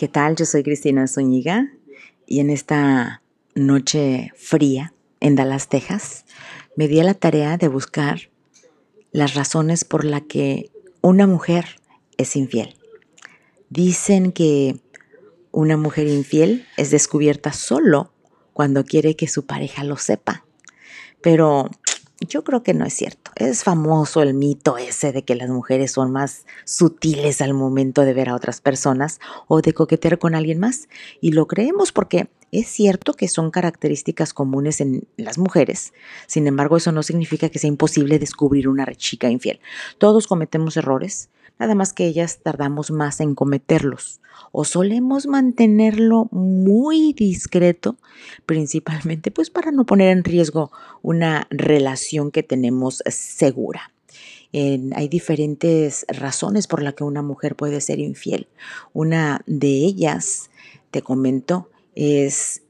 ¿Qué tal? Yo soy Cristina Zúñiga y en esta noche fría en Dallas, Texas, me di a la tarea de buscar las razones por las que una mujer es infiel. Dicen que una mujer infiel es descubierta solo cuando quiere que su pareja lo sepa. Pero yo creo que no es cierto. Es famoso el mito ese de que las mujeres son más sutiles al momento de ver a otras personas o de coquetear con alguien más. Y lo creemos porque es cierto que son características comunes en las mujeres. Sin embargo, eso no significa que sea imposible descubrir una chica infiel. Todos cometemos errores, nada más que ellas tardamos más en cometerlos o solemos mantenerlo muy discreto, principalmente pues para no poner en riesgo una relación que tenemos segura. hay diferentes razones por las que una mujer puede ser infiel. Una de ellas, te comento, es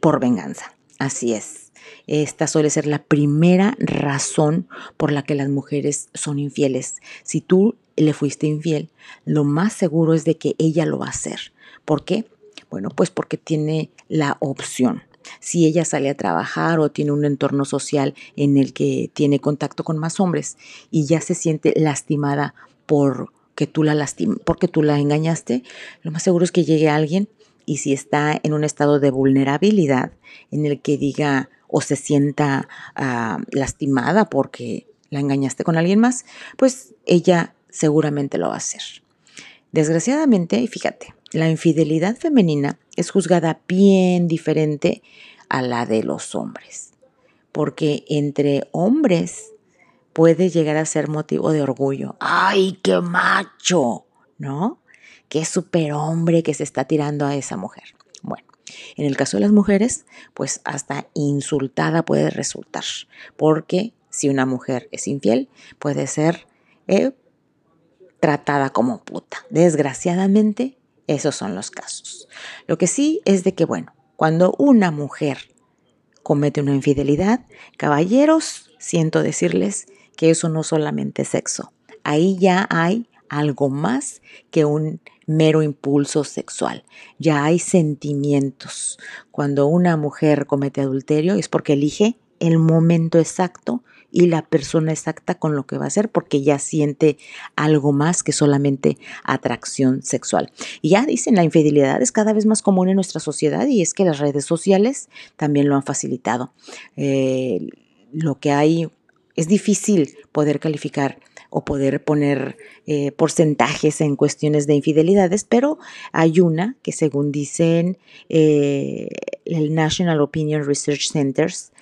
por venganza. Así es. Esta suele ser la primera razón por la que las mujeres son infieles. Si tú le fuiste infiel, lo más seguro es de que ella lo va a hacer. ¿Por qué? Bueno, pues porque tiene la opción. Si ella sale a trabajar o tiene un entorno social en el que tiene contacto con más hombres y ya se siente lastimada por que tú la porque tú la engañaste, lo más seguro es que llegue alguien y si está en un estado de vulnerabilidad en el que diga o se sienta ah, lastimada porque la engañaste con alguien más, pues ella seguramente lo va a hacer. Desgraciadamente, fíjate, la infidelidad femenina es juzgada bien diferente a la de los hombres, porque entre hombres puede llegar a ser motivo de orgullo. ¡Ay, qué macho! ¿No? Qué superhombre que se está tirando a esa mujer. Bueno, en el caso de las mujeres, pues hasta insultada puede resultar, porque si una mujer es infiel, puede ser eh, tratada como puta. Desgraciadamente, esos son los casos. Lo que sí es de que, bueno, cuando una mujer comete una infidelidad, caballeros, siento decirles que eso no solamente es sexo. Ahí ya hay algo más que un mero impulso sexual. Ya hay sentimientos. Cuando una mujer comete adulterio es porque elige el momento exacto y la persona exacta con lo que va a hacer porque ya siente algo más que solamente atracción sexual. Y ya dicen, la infidelidad es cada vez más común en nuestra sociedad y es que las redes sociales también lo han facilitado. Eh, lo que hay es difícil poder calificar o poder poner eh, porcentajes en cuestiones de infidelidades, pero hay una que según dicen eh, el National Opinion Research Centers,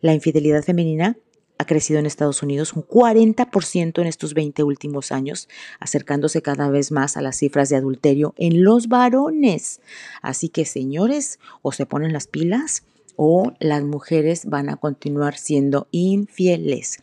la infidelidad femenina ha crecido en Estados Unidos un 40% en estos 20 últimos años, acercándose cada vez más a las cifras de adulterio en los varones. Así que, señores, o se ponen las pilas o las mujeres van a continuar siendo infieles.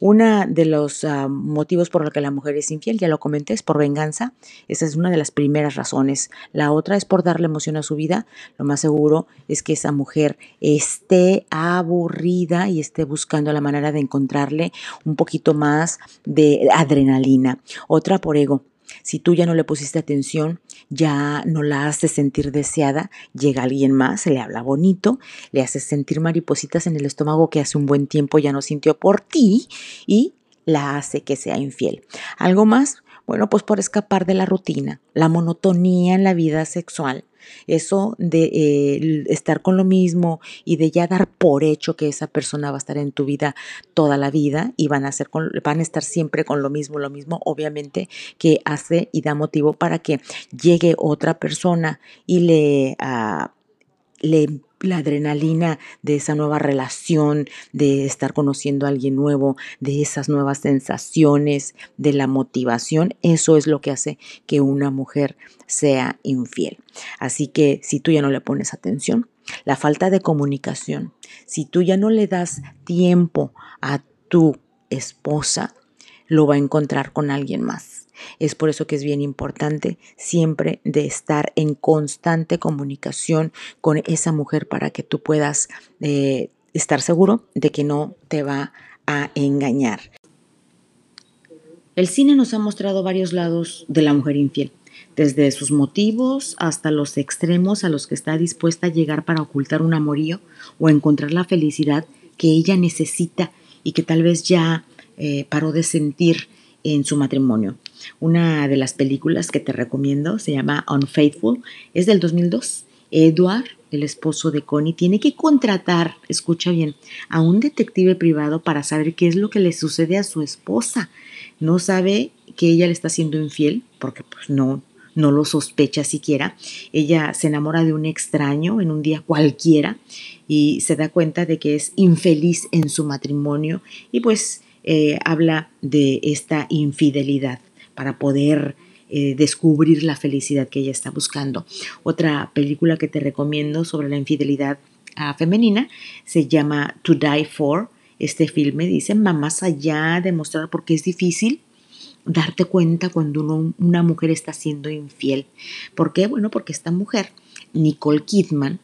Uno de los ah, motivos por los que la mujer es infiel, ya lo comenté, es por venganza. Esa es una de las primeras razones. La otra es por darle emoción a su vida. Lo más seguro es que esa mujer esté aburrida y esté buscando la manera de encontrarle un poquito más de adrenalina. Otra por ego. Si tú ya no le pusiste atención, ya no la haces sentir deseada, llega alguien más, le habla bonito, le haces sentir maripositas en el estómago que hace un buen tiempo ya no sintió por ti y la hace que sea infiel. Algo más, bueno, pues por escapar de la rutina, la monotonía en la vida sexual. Eso de eh, estar con lo mismo y de ya dar por hecho que esa persona va a estar en tu vida toda la vida y van a, ser van a estar siempre con lo mismo, lo mismo, obviamente que hace y da motivo para que llegue otra persona y le, uh, la adrenalina de esa nueva relación, de estar conociendo a alguien nuevo, de esas nuevas sensaciones, de la motivación, eso es lo que hace que una mujer sea infiel. Así que si tú ya no le pones atención, la falta de comunicación, si tú ya no le das tiempo a tu esposa, lo va a encontrar con alguien más es por eso que es bien importante siempre de estar en constante comunicación con esa mujer para que tú puedas eh, estar seguro de que no te va a engañar. El cine nos ha mostrado varios lados de la mujer infiel. desde sus motivos hasta los extremos a los que está dispuesta a llegar para ocultar un amorío o encontrar la felicidad que ella necesita y que tal vez ya eh, paró de sentir en su matrimonio. Una de las películas que te recomiendo se llama Unfaithful, es del 2002. Edward, el esposo de Connie, tiene que contratar, escucha bien, a un detective privado para saber qué es lo que le sucede a su esposa. No sabe que ella le está siendo infiel, porque pues no, no lo sospecha siquiera. Ella se enamora de un extraño en un día cualquiera y se da cuenta de que es infeliz en su matrimonio y pues eh, habla de esta infidelidad para poder eh, descubrir la felicidad que ella está buscando. Otra película que te recomiendo sobre la infidelidad ah, femenina se llama To Die For. Este filme dice, más allá de mostrar por qué es difícil darte cuenta cuando una mujer está siendo infiel. ¿Por qué? Bueno, porque esta mujer, Nicole Kidman,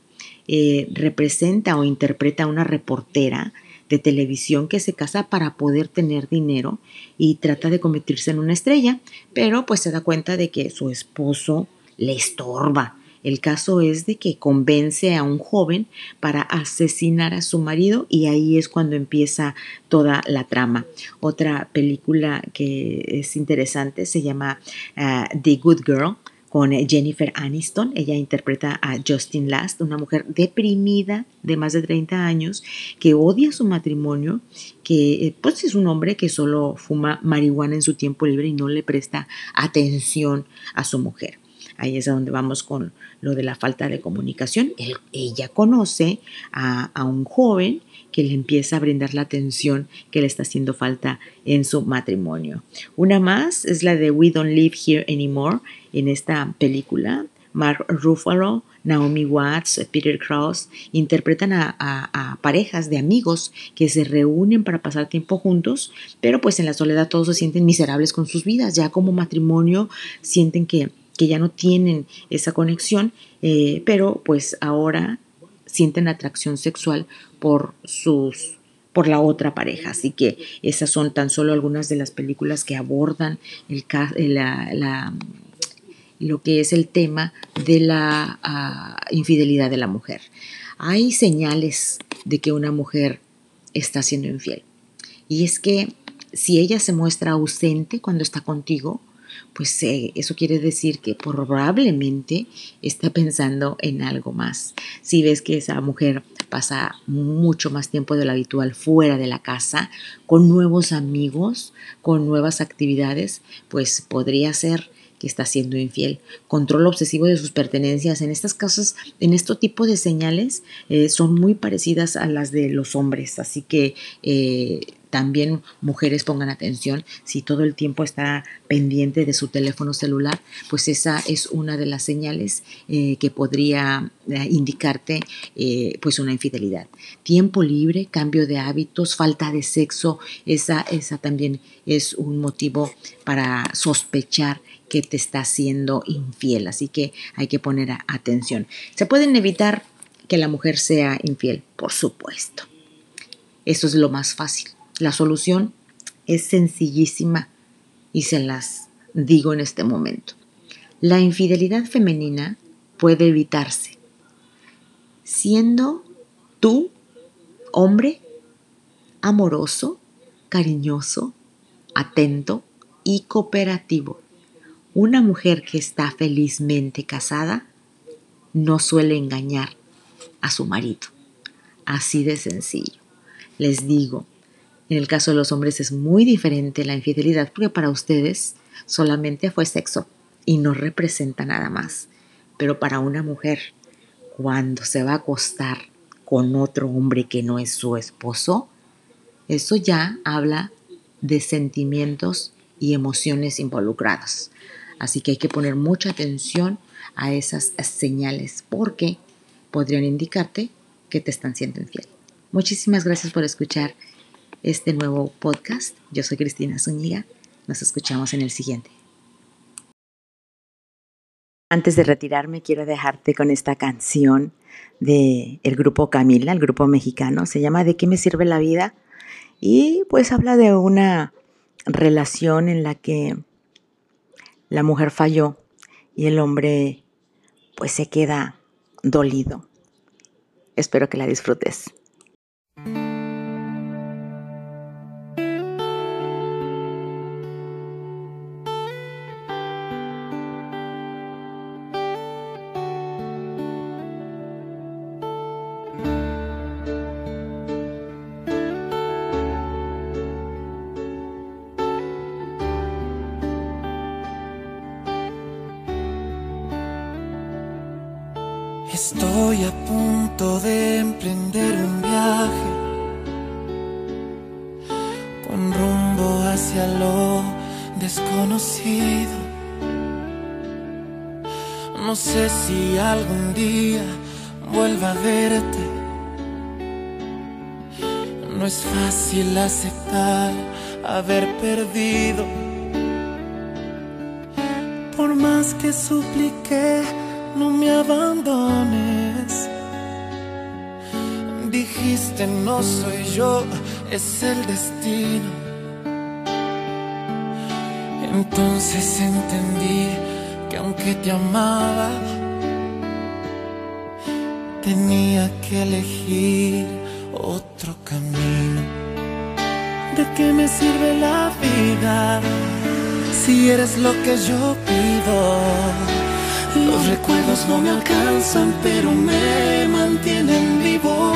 eh, representa o interpreta a una reportera de televisión que se casa para poder tener dinero y trata de convertirse en una estrella, pero pues se da cuenta de que su esposo le estorba. El caso es de que convence a un joven para asesinar a su marido y ahí es cuando empieza toda la trama. Otra película que es interesante se llama ah, The Good Girl con Jennifer Aniston. Ella interpreta a Justin Last, una mujer deprimida de más de 30 años que odia su matrimonio, que eh, pues es un hombre que solo fuma marihuana en su tiempo libre y no le presta atención a su mujer. Ahí es a donde vamos con lo de la falta de comunicación. ella conoce a, a un joven que le empieza a brindar la atención que le está haciendo falta en su matrimonio. Una más es la de We Don't Live Here Anymore en esta película. Mark Ruffalo, Naomi Watts, Peter Krause interpretan a, parejas de amigos que se reúnen para pasar tiempo juntos, pero pues en la soledad todos se sienten miserables con sus vidas, ya como matrimonio sienten que, ya no tienen esa conexión, eh, pero pues ahora sienten atracción sexual por sus por la otra pareja. Así que esas son tan solo algunas de las películas que abordan el, la, lo que es el tema de la ah, infidelidad de la mujer. Hay señales de que una mujer está siendo infiel. Y es que si ella se muestra ausente cuando está contigo, pues eh, eso quiere decir que probablemente está pensando en algo más. Si ves que esa mujer pasa mucho más tiempo de lo habitual fuera de la casa, con nuevos amigos, con nuevas actividades, pues podría ser que está siendo infiel, control obsesivo de sus pertenencias. En estas casos, en este tipo de señales eh, son muy parecidas a las de los hombres, así que eh, también mujeres pongan atención, si todo el tiempo está pendiente de su teléfono celular, pues esa es una de las señales eh, que podría eh, indicarte eh, pues una infidelidad. Tiempo libre, cambio de hábitos, falta de sexo, esa, esa también es un motivo para sospechar que te está haciendo infiel, así que hay que poner atención. ¿Se pueden evitar que la mujer sea infiel? Por supuesto. Eso es lo más fácil. La solución es sencillísima y se las digo en este momento. La infidelidad femenina puede evitarse siendo tú, hombre, amoroso, cariñoso, atento y cooperativo. Una mujer que está felizmente casada no suele engañar a su marido. Así de sencillo. Les digo, en el caso de los hombres es muy diferente la infidelidad porque para ustedes solamente fue sexo y no representa nada más. Pero para una mujer, cuando se va a acostar con otro hombre que no es su esposo, eso ya habla de sentimientos y emociones involucradas. Así que hay que poner mucha atención a esas señales porque podrían indicarte que te están siendo infiel. Muchísimas gracias por escuchar este nuevo podcast. Yo soy Cristina Zúñiga. Nos escuchamos en el siguiente. Antes de retirarme, quiero dejarte con esta canción del el grupo Camila, el grupo mexicano. Se llama ¿De qué me sirve la vida? Y pues habla de una relación en la que la mujer falló y el hombre pues se queda dolido. Espero que la disfrutes. Estoy a punto de emprender un viaje con rumbo hacia lo desconocido. No sé si algún día vuelva a verte. No es fácil aceptar haber perdido. Por más que supliqué no me abandones. Dijiste no soy yo, es el destino. Entonces entendí que aunque te amaba, tenía que elegir otro camino. ¿De qué me sirve la vida si eres lo que yo pido? Los recuerdos no me alcanzan, pero me mantienen vivo.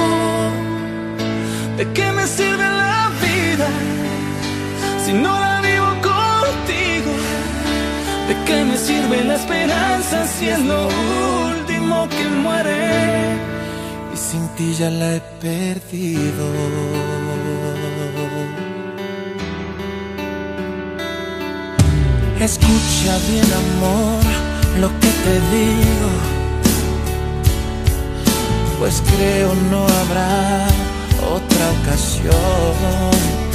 ¿De qué me sirve la vida si no la vivo contigo? ¿De qué me sirve la esperanza si es lo último que muere? Y sin ti ya la he perdido. Escucha bien, amor lo que te digo, pues creo no habrá otra ocasión